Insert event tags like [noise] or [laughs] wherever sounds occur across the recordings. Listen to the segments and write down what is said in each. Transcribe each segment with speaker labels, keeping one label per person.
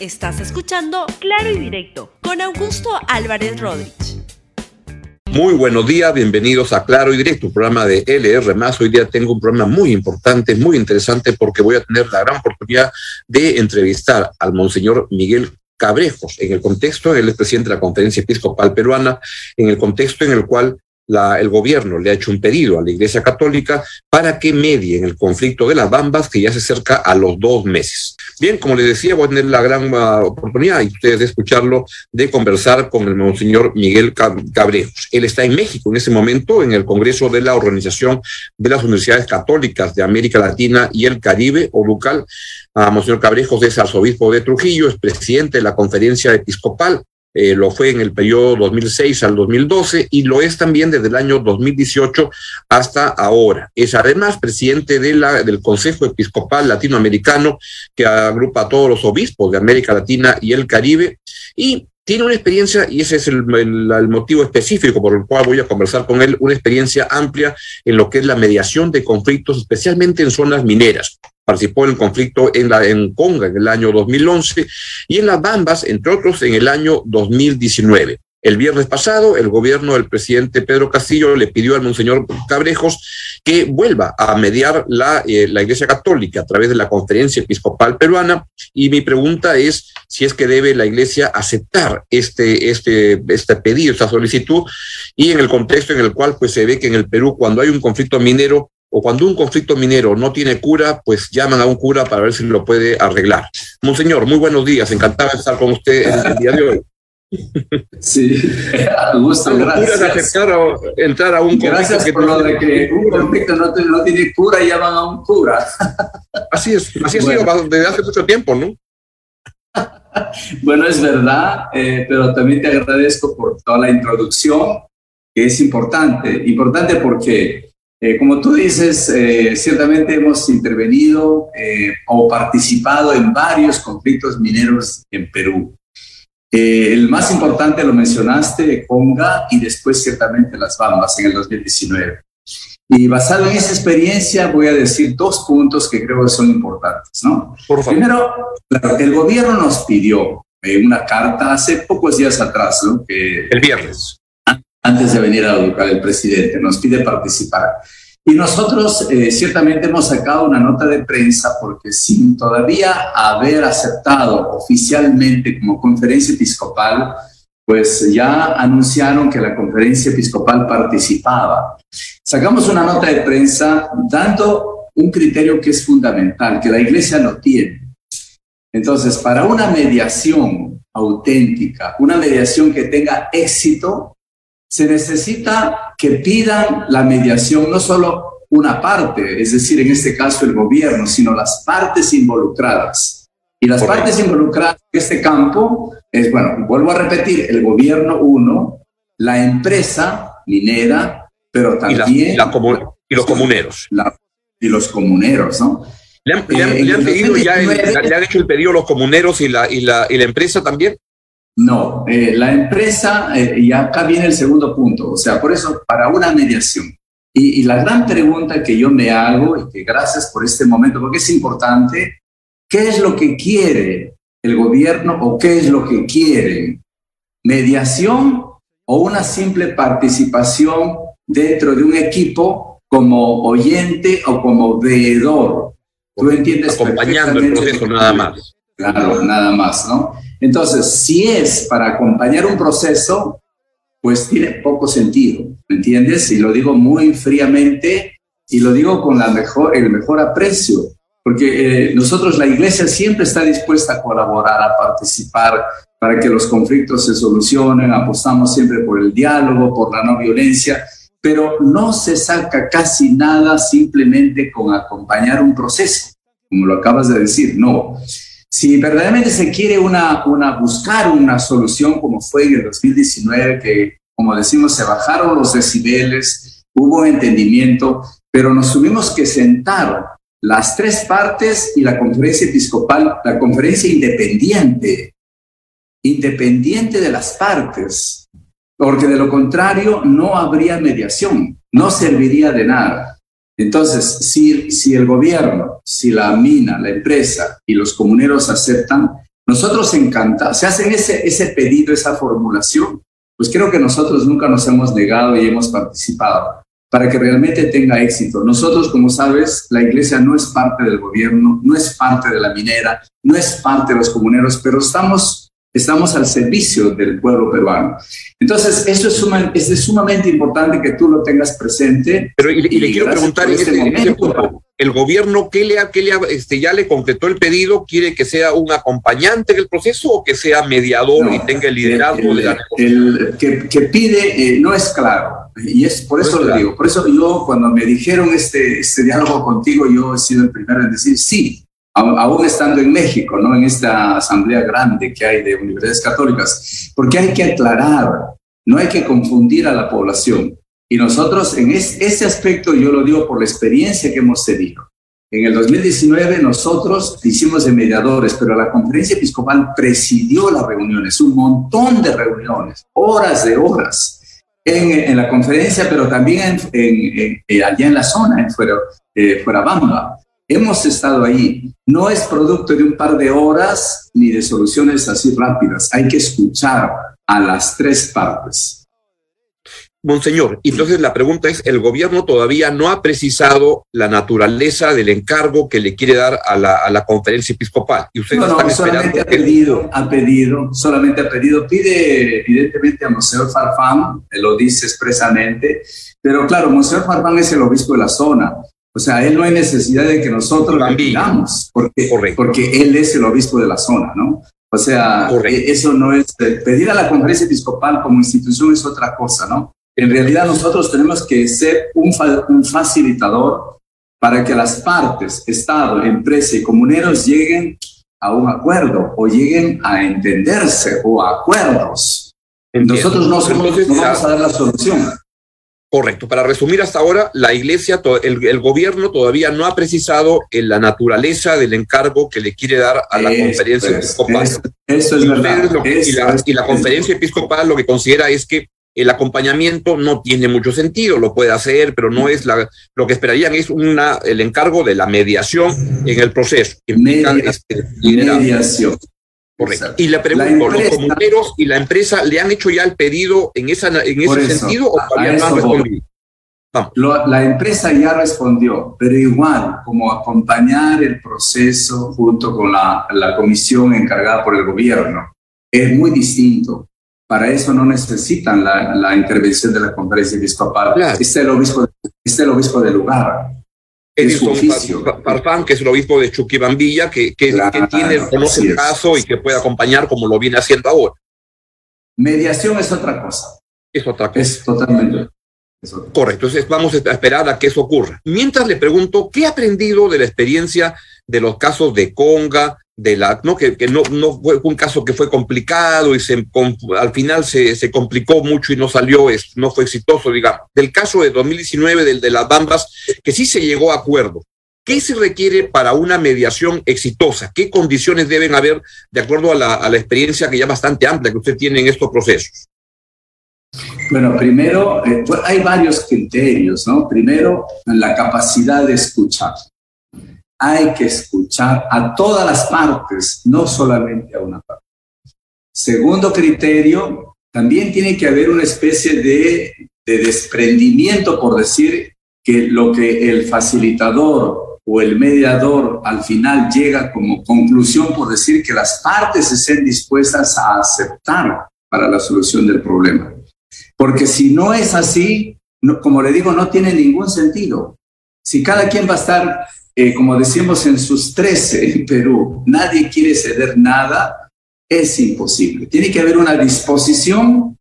Speaker 1: Estás escuchando Claro y Directo con Augusto Álvarez Rodríguez.
Speaker 2: Muy buenos días, bienvenidos a Claro y Directo, programa de LR. Hoy día tengo un programa muy importante, muy interesante, porque voy a tener la gran oportunidad de entrevistar al Monseñor Miguel Cabrejos, en el contexto, él es presidente de la Conferencia Episcopal Peruana, en el contexto en el cual la, el gobierno le ha hecho un pedido a la Iglesia Católica para que medie en el conflicto de las Bambas, que ya se acerca a los dos meses. Bien, como les decía, voy a tener la gran uh, oportunidad, y ustedes de escucharlo, de conversar con el Monseñor Miguel Cabrejos. Él está en México en ese momento, en el Congreso de la Organización de las Universidades Católicas de América Latina y el Caribe, o local. Uh, Monseñor Cabrejos es arzobispo de Trujillo, es presidente de la Conferencia Episcopal eh, lo fue en el periodo 2006 al 2012 y lo es también desde el año 2018 hasta ahora. Es además presidente del Consejo Episcopal Latinoamericano que agrupa a todos los obispos de América Latina y el Caribe y tiene una experiencia, y ese es el, el, motivo específico por el cual voy a conversar con él, una experiencia amplia en lo que es la mediación de conflictos, especialmente en zonas mineras participó en el conflicto en, la, en Conga en el año 2011 y en las Bambas, entre otros, en el año 2019. El viernes pasado, el gobierno del presidente Pedro Castillo le pidió al Monseñor Cabrejos que vuelva a mediar la, eh, la Iglesia Católica a través de la Conferencia Episcopal Peruana. Y mi pregunta es si es que debe la Iglesia aceptar este, este, este pedido, esta solicitud, y en el contexto en el cual pues, se ve que en el Perú, cuando hay un conflicto minero, o cuando un conflicto minero no tiene cura, pues llaman a un cura para ver si lo puede arreglar. Monseñor, muy buenos días, encantado de estar con usted el, día de hoy.
Speaker 3: Sí, gusto, gracias.
Speaker 2: Aceptar a, entrar a un
Speaker 3: conflicto gracias que por lo de que un conflicto no, no, tiene cura y llaman a un cura.
Speaker 2: Así es, así ha sido desde hace mucho tiempo, ¿no? [laughs]
Speaker 3: Bueno, es verdad, eh, pero también te agradezco por toda la introducción, que es importante. Importante porque eh, como tú dices, eh, ciertamente hemos intervenido eh, o participado en varios conflictos mineros en Perú. el más importante lo mencionaste, Conga, y después ciertamente las Bambas en el 2019. Y basado en esa experiencia voy a decir dos puntos que creo que son importantes. ¿no? Primero, el gobierno nos pidió una carta hace pocos días atrás, ¿no?
Speaker 2: que, el viernes
Speaker 3: antes de venir a educar el presidente, nos pide participar. Y nosotros eh, ciertamente hemos sacado una nota de prensa porque sin todavía haber aceptado oficialmente como conferencia episcopal, pues ya anunciaron que la conferencia episcopal participaba. Sacamos una nota de prensa dando un criterio que es fundamental, que la iglesia no tiene. Entonces, para una mediación auténtica, una mediación que tenga éxito, se necesita que pidan la mediación no solo una parte, es decir, en este caso el gobierno, sino las partes involucradas. Y las partes involucradas en este campo es, bueno, vuelvo a repetir, el gobierno uno, la empresa minera, pero también...
Speaker 2: Y, los comuneros.
Speaker 3: y los comuneros, ¿no?
Speaker 2: ¿Le han, pedido ya, le han hecho el pedido los comuneros y la, y la, y la empresa también?
Speaker 3: No, eh, la empresa, eh, y acá viene el segundo punto, o sea, por eso, para una mediación. Y, la gran pregunta que yo me hago, y que gracias por este momento, porque es importante, ¿qué es lo que quiere el gobierno o qué es lo que quieren? ¿Mediación o una simple participación dentro de un equipo como oyente o como veedor?
Speaker 2: ¿Tú entiendes? Acompañando el proceso nada más.
Speaker 3: Claro, nada más, ¿no? Entonces, si es para acompañar un proceso, pues tiene poco sentido, ¿me entiendes? Y lo digo muy fríamente y lo digo con el mejor aprecio, porque eh, nosotros, la iglesia, siempre está dispuesta a colaborar, a participar para que los conflictos se solucionen, apostamos siempre por el diálogo, por la no violencia, pero no se saca casi nada simplemente con acompañar un proceso, como lo acabas de decir, no. Si verdaderamente se quiere una, buscar una solución como fue en el 2019, que como decimos, se bajaron los decibeles, hubo entendimiento, pero nos tuvimos que sentar las tres partes y la conferencia episcopal, la conferencia independiente, independiente de las partes, porque de lo contrario no habría mediación, no serviría de nada. Entonces, si, si el gobierno, si la mina, la empresa y los comuneros aceptan, nosotros encantados, se hacen ese, ese pedido, esa formulación, pues creo que nosotros nunca nos hemos negado y hemos participado para que realmente tenga éxito. Nosotros, como sabes, la iglesia no es parte del gobierno, no es parte de la minera, no es parte de los comuneros, pero estamos estamos al servicio del pueblo peruano. Entonces, eso es, es sumamente importante que tú lo tengas presente.
Speaker 2: Pero y, le quiero preguntar este, este punto, ¿el gobierno qué le, qué le este, ya le completó el pedido? ¿Quiere que sea un acompañante del proceso o que sea mediador y tenga el liderazgo de la
Speaker 3: el, que, que, pide eh, no es claro. Y es por eso lo digo. Por eso yo, cuando me dijeron este, este diálogo contigo, yo he sido el primero en decir sí aún estando en México, ¿no? En esta asamblea grande que hay de universidades católicas, porque hay que aclarar, no hay que confundir a la población. Y nosotros en ese aspecto yo lo digo por la experiencia que hemos tenido. En el 2019 nosotros hicimos de mediadores, pero la conferencia episcopal presidió las reuniones, un montón de reuniones, horas de horas en, la conferencia, pero también en, allá en la zona, en fuera, eh, fuera Bamba. Hemos estado ahí. No es producto de un par de horas ni de soluciones así rápidas. Hay que escuchar a las tres partes.
Speaker 2: Monseñor, entonces la pregunta es, el gobierno todavía no ha precisado la naturaleza del encargo que le quiere dar a la, conferencia episcopal. Y
Speaker 3: ustedes no, no, solamente ha pedido, ha pedido, solamente ha pedido, pide evidentemente a Monseñor Farfán, lo dice expresamente, pero claro, Monseñor Farfán es el obispo de la zona, o sea, él no hay necesidad de que nosotros lo pidamos, porque, porque él es el obispo de la zona, ¿no? O sea, e, eso no es, pedir a la conferencia episcopal como institución es otra cosa, ¿no? En realidad nosotros tenemos que ser un, un facilitador para que las partes, Estado, empresa y comuneros lleguen a un acuerdo o lleguen a entenderse o a acuerdos. Nosotros no, somos, no vamos a dar la solución.
Speaker 2: Correcto. Para resumir hasta ahora, la Iglesia, el, gobierno todavía no ha precisado en la naturaleza del encargo que le quiere dar a la conferencia episcopal.
Speaker 3: eso es verdad.
Speaker 2: y, la, conferencia episcopal lo que considera es que el acompañamiento no tiene mucho sentido, lo puede hacer, pero no es la, lo que esperarían es una, el encargo de la mediación en el proceso.
Speaker 3: Este, mediación.
Speaker 2: Correcto. Y le pregunto, ¿los comuneros y la empresa le han hecho ya el pedido en, esa, en ese sentido o todavía no han respondido?
Speaker 3: la empresa ya respondió, pero igual, como acompañar el proceso junto con la, la comisión encargada por el gobierno, es muy distinto. Para eso no necesitan la, la intervención de la conferencia episcopal. Claro. Este, es el obispo, este el obispo del lugar.
Speaker 2: Edison Farfán, que es el obispo de Chuquibambilla, que, que, que tiene, conoce el caso y que puede acompañar como lo viene haciendo ahora.
Speaker 3: Mediación es otra cosa.
Speaker 2: Es otra cosa.
Speaker 3: Es totalmente.
Speaker 2: Correcto, entonces vamos a esperar a que eso ocurra. Mientras le pregunto, ¿qué ha aprendido de la experiencia de los casos de Conga, de la, ¿no? Que, que no, no fue un caso que fue complicado y se, al final se, se complicó mucho y no salió, no fue exitoso, digamos. Del caso de 2019, del de las Bambas, que sí se llegó a acuerdo. ¿Qué se requiere para una mediación exitosa? ¿Qué condiciones deben haber de acuerdo a la, a la experiencia que ya bastante amplia que usted tiene en estos procesos?
Speaker 3: Bueno, primero, eh, hay varios criterios, ¿no? Primero, la capacidad de escuchar hay que escuchar a todas las partes, no solamente a una parte. Segundo criterio, también tiene que haber una especie de, desprendimiento, por decir que lo que el facilitador o el mediador al final llega como conclusión, por decir que las partes estén dispuestas a aceptar para la solución del problema. Porque si no es así, como le digo, no tiene ningún sentido. Si cada quien va a estar eh, como decimos en sus 13 [laughs] en Perú, nadie quiere ceder nada, es imposible. Tiene que haber una disposición,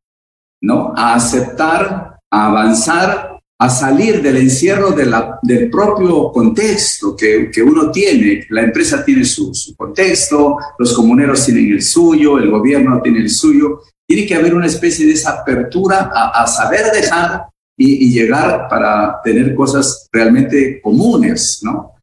Speaker 3: ¿no? A aceptar, a avanzar, a salir del encierro de la, del propio contexto que, que, uno tiene. La empresa tiene su, su contexto, los comuneros tienen el suyo, el gobierno tiene el suyo. Tiene que haber una especie de esa apertura a, a saber dejar y, y, llegar para tener cosas realmente comunes, ¿no?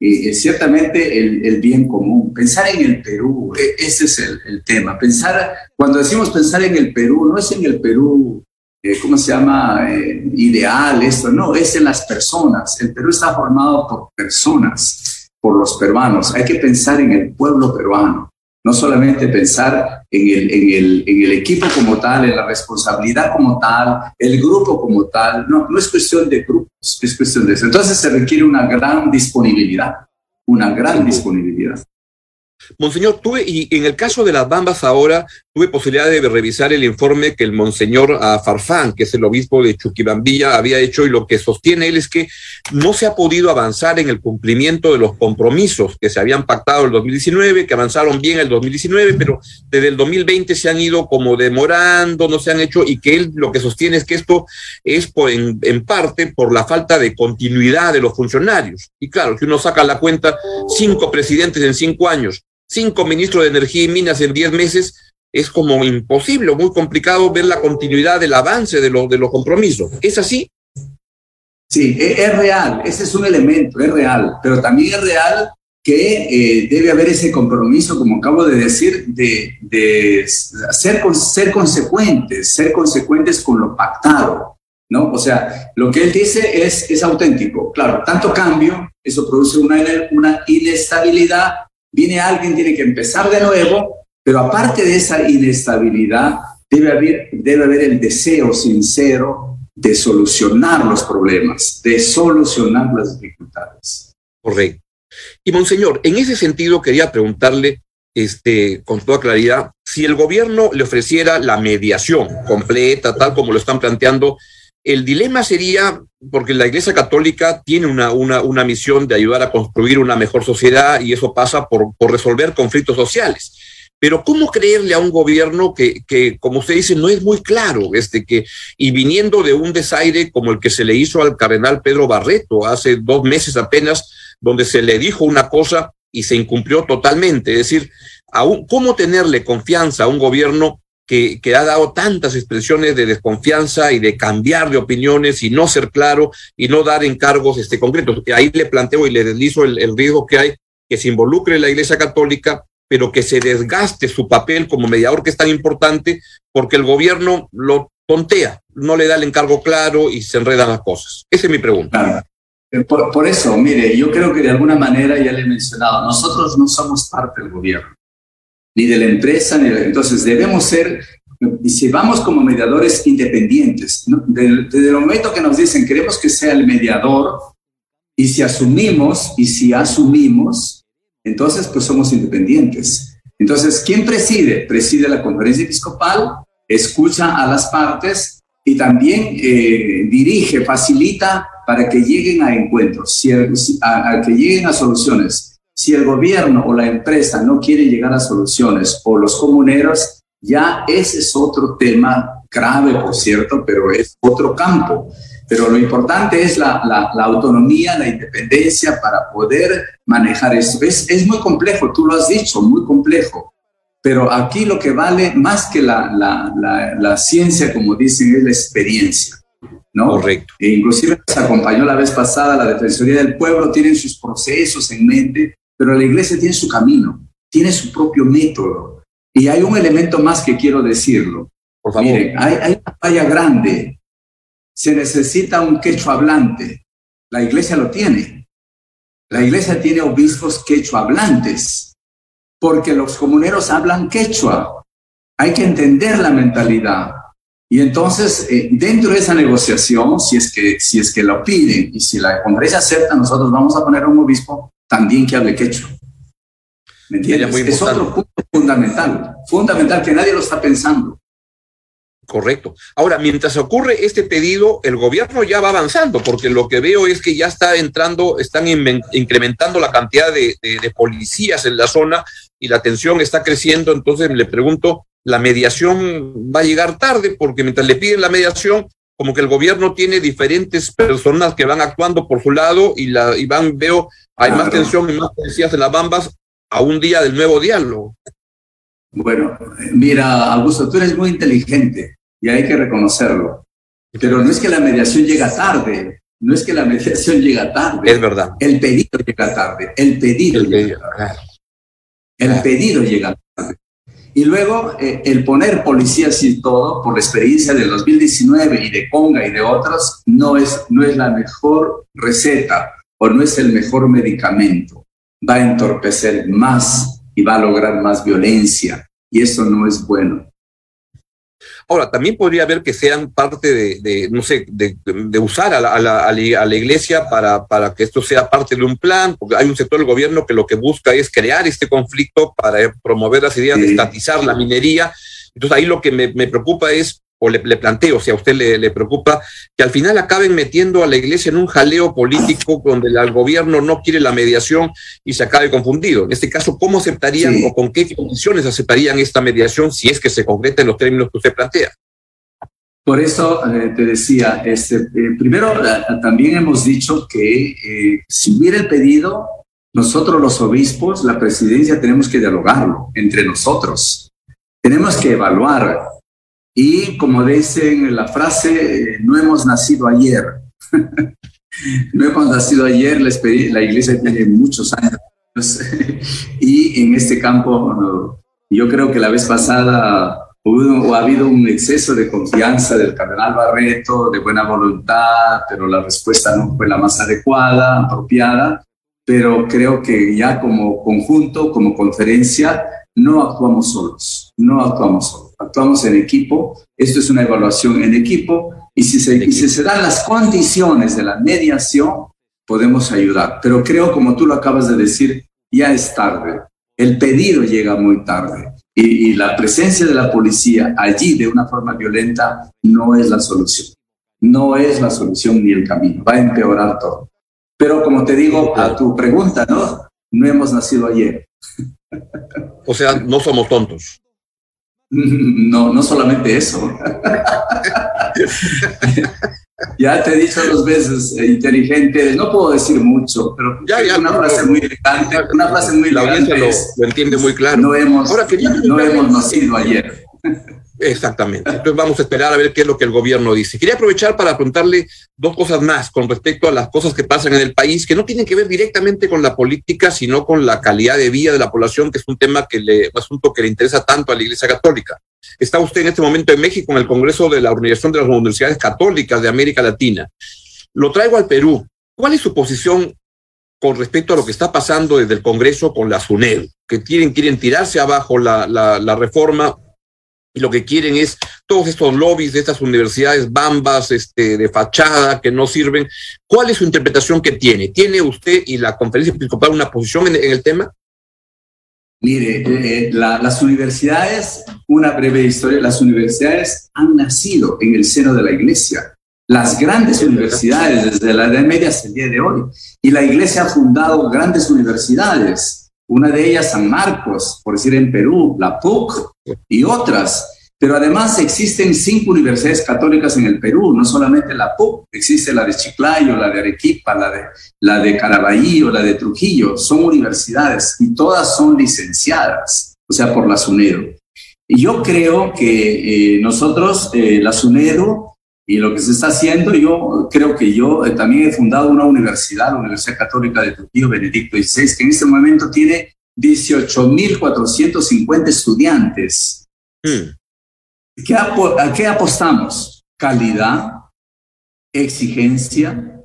Speaker 3: Eh, ciertamente el, bien común, pensar en el Perú, e, ese es el, el, tema. Pensar, cuando decimos pensar en el Perú, no es en el Perú, eh, ¿cómo se llama? Eh, ideal, esto, no, es en las personas. El Perú está formado por personas, por los peruanos. Hay que pensar en el pueblo peruano. No solamente pensar en el, en, el, en el equipo como tal, en la responsabilidad como tal, el grupo como tal, no, no es cuestión de grupos, es cuestión de eso. Entonces se requiere una gran disponibilidad, una gran disponibilidad.
Speaker 2: Monseñor, tuve, y en el caso de las Bambas ahora, tuve posibilidad de revisar el informe que el Monseñor ah, Farfán, que es el obispo de Chuquibambilla, había hecho y lo que sostiene él es que no se ha podido avanzar en el cumplimiento de los compromisos que se habían pactado el 2019, que avanzaron bien el 2019, pero desde el 2020 se han ido como demorando, no se han hecho, y que él lo que sostiene es que esto es por, en, en parte por la falta de continuidad de los funcionarios. Y claro, si uno saca la cuenta, cinco presidentes en cinco años, cinco ministros de Energía y Minas en diez meses, es como imposible, muy complicado ver la continuidad del avance de, lo, de los compromisos. ¿Es así?
Speaker 3: Sí, e, es real, ese es un elemento, es real, pero también es real que eh, debe haber ese compromiso, como acabo de decir, de, de ser, ser consecuentes, ser consecuentes con lo pactado, ¿no? O sea, lo que él dice es, es auténtico. Claro, tanto cambio, eso produce una, una inestabilidad viene alguien, tiene que empezar de nuevo, pero aparte de esa inestabilidad, debe haber, debe haber el deseo sincero de solucionar los problemas, de solucionar las dificultades.
Speaker 2: Correcto. Y Monseñor, en ese sentido quería preguntarle este, con toda claridad, si el gobierno le ofreciera la mediación completa, tal como lo están planteando, el dilema sería, porque la Iglesia Católica tiene una, una, una misión de ayudar a construir una mejor sociedad y eso pasa por, por resolver conflictos sociales. Pero ¿cómo creerle a un gobierno que, que, como usted dice, no es muy claro, este, que, y viniendo de un desaire como el que se le hizo al cardenal Pedro Barreto hace dos meses apenas, donde se le dijo una cosa y se incumplió totalmente? Es decir, ¿cómo tenerle confianza a un gobierno que, que, ha dado tantas expresiones de desconfianza y de cambiar de opiniones y no ser claro y no dar encargos este, concretos. Ahí le planteo y le deslizo el, el riesgo que hay que se involucre la Iglesia Católica, pero que se desgaste su papel como mediador que es tan importante porque el gobierno lo tontea, no le da el encargo claro y se enredan las cosas. Esa es mi pregunta.
Speaker 3: Eh, por, por, eso, mire, yo creo que de alguna manera ya le he mencionado, nosotros no somos parte del gobierno ni de la empresa, ni de, entonces debemos ser, y si vamos como mediadores independientes, ¿no? desde, desde el momento que nos dicen queremos que sea el mediador, y si asumimos, y si asumimos, entonces pues somos independientes. Entonces, ¿quién preside? Preside la conferencia episcopal, escucha a las partes y también eh, dirige, facilita para que lleguen a encuentros, si, a, a que lleguen a soluciones. Si el gobierno o la empresa no quiere llegar a soluciones o los comuneros, ya ese es otro tema grave, por cierto, pero es otro campo. Pero lo importante es la, la, la autonomía, la independencia para poder manejar esto. Es, es, muy complejo, tú lo has dicho, muy complejo. Pero aquí lo que vale más que la, la ciencia, como dicen, es la experiencia. ¿no?
Speaker 2: Correcto.
Speaker 3: E inclusive nos acompañó la vez pasada la Defensoría del Pueblo, tienen sus procesos en mente, pero la iglesia tiene su camino, tiene su propio método. Y hay un elemento más que quiero decirlo.
Speaker 2: Por favor.
Speaker 3: Miren, hay, hay una falla grande. Se necesita un quechua hablante. La iglesia lo tiene. La iglesia tiene obispos quechua hablantes, porque los comuneros hablan quechua. Hay que entender la mentalidad. Y entonces, eh, dentro de esa negociación, si es, que, si es que lo piden y si la Congresia acepta, nosotros vamos a poner a un obispo también que hable quechua. ¿Me entiendes? Es otro punto fundamental, fundamental que nadie lo está pensando.
Speaker 2: Correcto. Ahora, mientras ocurre este pedido, el gobierno ya va avanzando, porque lo que veo es que ya está entrando, están incrementando la cantidad de, de, de policías en la zona y la tensión está creciendo. Entonces le pregunto, ¿la mediación va a llegar tarde? Porque mientras le piden la mediación, como que el gobierno tiene diferentes personas que van actuando por su lado y, la, y van, veo, hay claro. más tensión y más policías en las bambas a un día del nuevo diálogo.
Speaker 3: Bueno, mira, Augusto, tú eres muy inteligente y hay que reconocerlo. Pero no es que la mediación llega tarde, no es que la [laughs] mediación llega tarde.
Speaker 2: Es verdad.
Speaker 3: El pedido llega tarde, el pedido, el pedido llega tarde. El pedido llega tarde. Y luego eh, el poner policías y todo, por la experiencia del 2019 y de Conga y de otros, no es, no es la mejor receta o no es el mejor medicamento. Va a entorpecer más y va a lograr más violencia. Y eso no es bueno.
Speaker 2: Ahora, también podría haber que sean parte de, no sé, de, usar a la, a, la, iglesia para, para, que esto sea parte de un plan, porque hay un sector del gobierno que lo que busca es crear este conflicto para promover las ideas de estatizar la minería. Entonces ahí lo que me, me preocupa es o le, planteo, si a usted le, preocupa, que al final acaben metiendo a la iglesia en un jaleo político donde el gobierno no quiere la mediación y se acabe confundido. En este caso, ¿cómo aceptarían o con qué condiciones aceptarían esta mediación si es que se concreta en los términos que usted plantea?
Speaker 3: Por eso eh, te decía, este, eh, primero eh, también hemos dicho que si hubiera el pedido, nosotros los obispos, la presidencia, tenemos que dialogarlo entre nosotros. Tenemos que evaluar y como dicen la frase, no hemos nacido ayer. [laughs] no hemos nacido ayer, la iglesia tiene muchos años. [laughs] y en este campo, yo creo que la vez pasada hubo, ha habido un exceso de confianza del cardenal Barreto, de buena voluntad, pero la respuesta no fue la más adecuada, apropiada. Pero creo que ya como conjunto, como conferencia, no actuamos solos, no actuamos solos actuamos en equipo, esto es una evaluación en equipo, y si se, si se dan las condiciones de la mediación, podemos ayudar. Pero creo, como tú lo acabas de decir, ya es tarde. El pedido llega muy tarde. Y, y, la presencia de la policía allí de una forma violenta no es la solución. No es la solución ni el camino. Va a empeorar todo. Pero como te digo a tu pregunta, ¿no? No hemos nacido ayer.
Speaker 2: O sea, no somos tontos. [laughs]
Speaker 3: No, no solamente eso. [laughs] ya te he dicho dos veces, eh, inteligente, no puedo decir mucho, pero
Speaker 2: ya, ya,
Speaker 3: una frase muy elegante, una frase muy
Speaker 2: la elegante. Lo, lo, entiende muy claro.
Speaker 3: No hemos, Ahora, no hemos nacido ayer.
Speaker 2: Exactamente. Entonces vamos a esperar a ver qué es lo que el gobierno dice. Quería aprovechar para preguntarle dos cosas más con respecto a las cosas que pasan en el país, que no tienen que ver directamente con la política, sino con la calidad de vida de la población, que es un tema que le, un asunto que le interesa tanto a la Iglesia Católica. Está usted en este momento en México, en el Congreso de la Organización de las Universidades Católicas de América Latina. Lo traigo al Perú. ¿Cuál es su posición con respecto a lo que está pasando desde el Congreso con la SUNED, que quieren, quieren tirarse abajo la, reforma y lo que quieren es todos estos lobbies de estas universidades bambas este, de fachada que no sirven. ¿Cuál es su interpretación que tiene? ¿Tiene usted y la conferencia episcopal una posición en, el tema?
Speaker 3: Mire, eh, las universidades, una breve historia, las universidades han nacido en el seno de la iglesia. Las grandes universidades desde la Edad Media hasta el día de hoy. Y la iglesia ha fundado grandes universidades una de ellas San Marcos, por decir en Perú, la PUC y otras. Pero además existen cinco universidades católicas en el Perú, no solamente la PUC, existe la de Chiclayo, la de Arequipa, la de, la de Caraballo, la de Trujillo, son universidades y todas son licenciadas, o sea, por la SUNEDO. Y yo creo que eh, nosotros, eh, la SUNEDO, y lo que se está haciendo, yo creo que yo eh, también he fundado una universidad, la Universidad Católica de Trujillo, Benedicto XVI, que en este momento tiene 18.450 estudiantes. Mm. ¿Qué ¿A qué apostamos? Calidad, exigencia,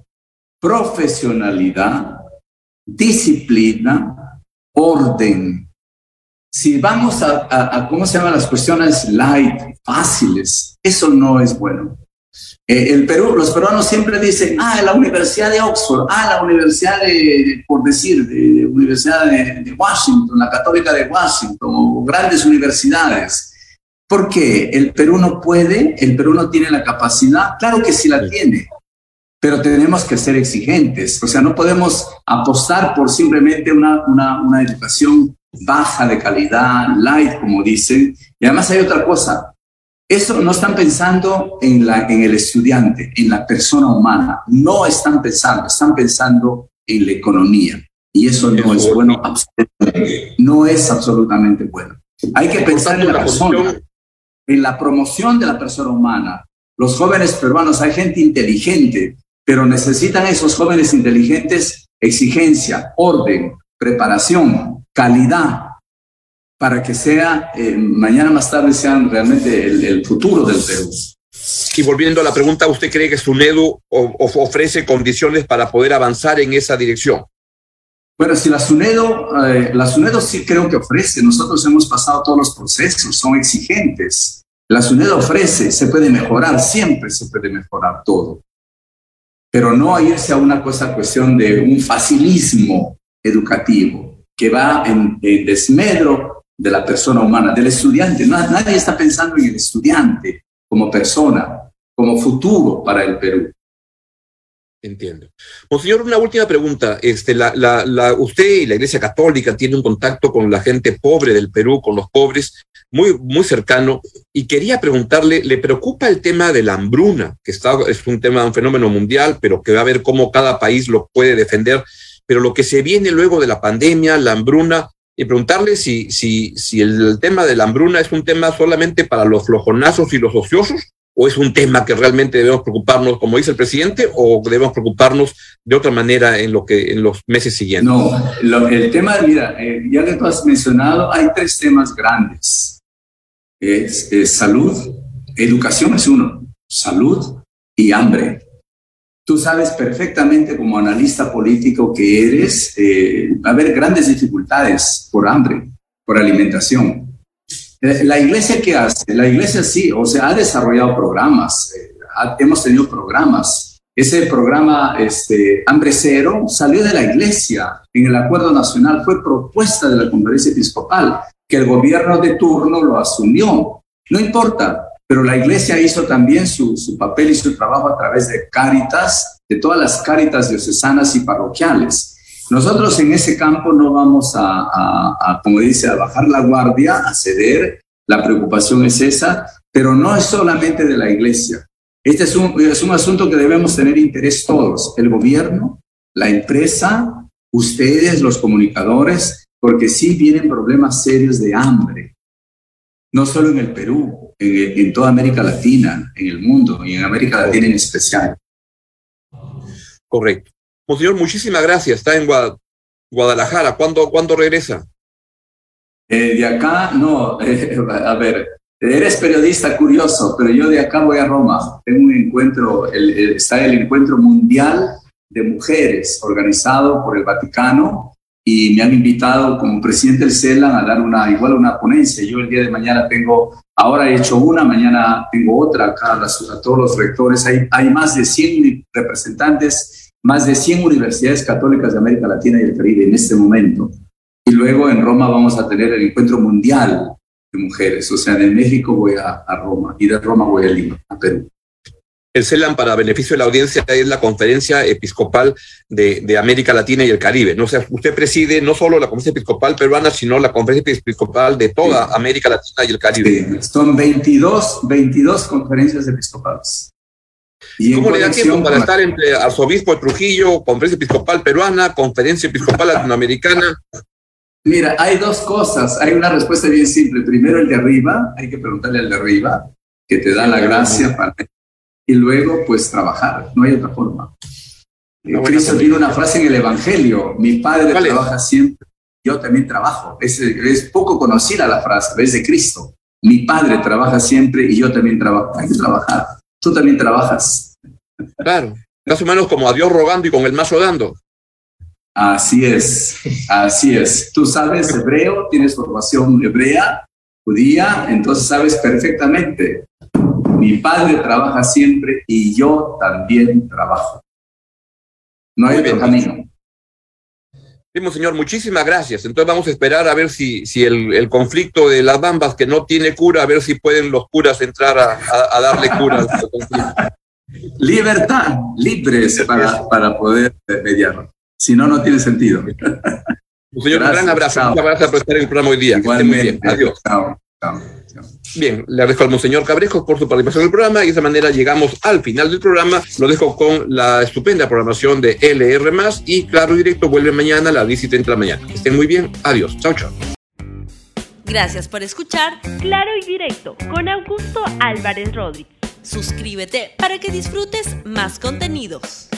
Speaker 3: profesionalidad, disciplina, orden. Si vamos a, a, ¿cómo se llaman las cuestiones light, fáciles? Eso no es bueno. Eh, el Perú, los peruanos siempre dicen, ah, la Universidad de Oxford, ah, la Universidad de, por decir, de, Universidad de, Washington, la Católica de Washington, o grandes universidades. ¿Por qué? El Perú no puede, el Perú no tiene la capacidad, claro que sí la tiene, pero tenemos que ser exigentes, o sea, no podemos apostar por simplemente una, una, una educación baja de calidad, light, como dicen. Y además hay otra cosa, eso no están pensando en, la, en el estudiante, en la persona humana. No están pensando, están pensando en la economía. Y eso no es bueno, no es absolutamente bueno. Hay que pensar en la persona, en la promoción de la persona humana. Los jóvenes peruanos, hay gente inteligente, pero necesitan esos jóvenes inteligentes exigencia, orden, preparación, calidad, para que sea, eh, mañana más tarde sean realmente el, futuro del Perú.
Speaker 2: Y volviendo a la pregunta, ¿usted cree que SUNEDU ofrece condiciones para poder avanzar en esa dirección?
Speaker 3: Bueno, si la SUNEDO, eh, la SUNEDO sí creo que ofrece, nosotros hemos pasado todos los procesos, son exigentes. La SUNEDO ofrece, se puede mejorar, siempre se puede mejorar todo. Pero no irse a una cosa, cuestión de un facilismo educativo que va en, en desmedro de la persona humana, del estudiante. Nadie está pensando en el estudiante como persona, como futuro para el Perú.
Speaker 2: Entiendo. Monseñor, una última pregunta. Este, la, la, usted y la Iglesia Católica tiene un contacto con la gente pobre del Perú, con los pobres, muy, muy cercano, y quería preguntarle, ¿le preocupa el tema de la hambruna, que está, es un tema, un fenómeno mundial, pero que va a ver cómo cada país lo puede defender, pero lo que se viene luego de la pandemia, la hambruna, y preguntarle si, si, si el tema de la hambruna es un tema solamente para los flojonazos y los ociosos, o es un tema que realmente debemos preocuparnos, como dice el presidente, o debemos preocuparnos de otra manera en, lo que, en los meses siguientes?
Speaker 3: No, el tema, mira, eh, ya que tú has mencionado, hay tres temas grandes. Es, salud, educación es uno, salud y hambre. Tú sabes perfectamente como analista político que eres, eh, va a haber grandes dificultades por hambre, por alimentación. Eh, la iglesia, ¿qué hace? La iglesia sí, o sea, ha desarrollado programas, eh, hemos tenido programas. Ese programa, este, Hambre Cero, salió de la iglesia en el Acuerdo Nacional, fue propuesta de la Conferencia Episcopal, que el gobierno de turno lo asumió. No importa, pero la iglesia hizo también su, su papel y su trabajo a través de cáritas, de todas las cáritas diocesanas y parroquiales. Nosotros en ese campo no vamos a, como dice, a bajar la guardia, a ceder. La preocupación es esa, pero no es solamente de la iglesia. Este es un, es un asunto que debemos tener interés todos, el gobierno, la empresa, ustedes, los comunicadores, porque sí vienen problemas serios de hambre, no solo en el Perú, en, en toda América Latina, en el mundo y en América Latina en especial.
Speaker 2: Correcto. Monseñor, muchísimas gracias. Está en Guadalajara. ¿Cuándo, ¿cuándo regresa?
Speaker 3: Eh, de acá, no. [laughs] Eh, a ver, eres periodista curioso, pero yo de acá voy a Roma. Tengo un encuentro, está el encuentro mundial de mujeres organizado por el Vaticano y me han invitado como presidente del CELAN a dar una, igual una ponencia. Yo el día de mañana tengo, ahora he hecho una, mañana tengo otra acá a, a todos los rectores. Hay, hay más de 100 representantes más de 100 universidades católicas de América Latina y el Caribe en este momento. Y luego en Roma vamos a tener el encuentro mundial de mujeres. O sea, de México voy a, Roma y de Roma voy a Lima, a Perú.
Speaker 2: El CELAM, para beneficio de la audiencia, es la conferencia episcopal de, América Latina y el Caribe. ¿no? O sea, usted preside no solo la conferencia episcopal peruana, sino la conferencia episcopal de toda América Latina y el Caribe.
Speaker 3: Son 22, 22 conferencias episcopales.
Speaker 2: ¿Cómo le da tiempo para estar entre arzobispo de Trujillo, conferencia episcopal peruana, conferencia episcopal latinoamericana?
Speaker 3: Mira, hay dos cosas. Hay una respuesta bien simple. Primero el de arriba, hay que preguntarle al de arriba, que te da la gracia para... Y luego, pues, trabajar. No hay otra forma. Cristo tiene una frase en el Evangelio. Mi padre trabaja siempre. Yo también trabajo. Es, es poco conocida la frase, es de Cristo. Mi padre trabaja siempre y yo también trabajo. Hay que trabajar tú también trabajas.
Speaker 2: Claro, más o menos como a Dios rogando y con el mazo dando.
Speaker 3: Así es, así es. Tú sabes hebreo, tienes formación hebrea, judía, entonces sabes perfectamente. Mi padre trabaja siempre y yo también trabajo. No hay otro camino.
Speaker 2: señor, muchísimas gracias. Entonces vamos a esperar a ver si, si el, conflicto de las bambas que no tiene cura, a ver si pueden los curas entrar a, darle cura al conflicto.
Speaker 3: Libertad, libres para, para poder mediar. Si no, no tiene sentido.
Speaker 2: Señor, un gran abrazo. Muchas gracias por estar en el programa hoy día. Igualmente. Adiós. Chao. Chao. Bien, le agradezco al Monseñor Cabrejos por su participación en el programa y de esa manera llegamos al final del programa. Lo dejo con la estupenda programación de LR y Claro Directo vuelve mañana a las 10 y 30 de la mañana. estén muy bien. Adiós. Chao, chao.
Speaker 1: Gracias por escuchar Claro y Directo con Augusto Álvarez Rodríguez. Suscríbete para que disfrutes más contenidos.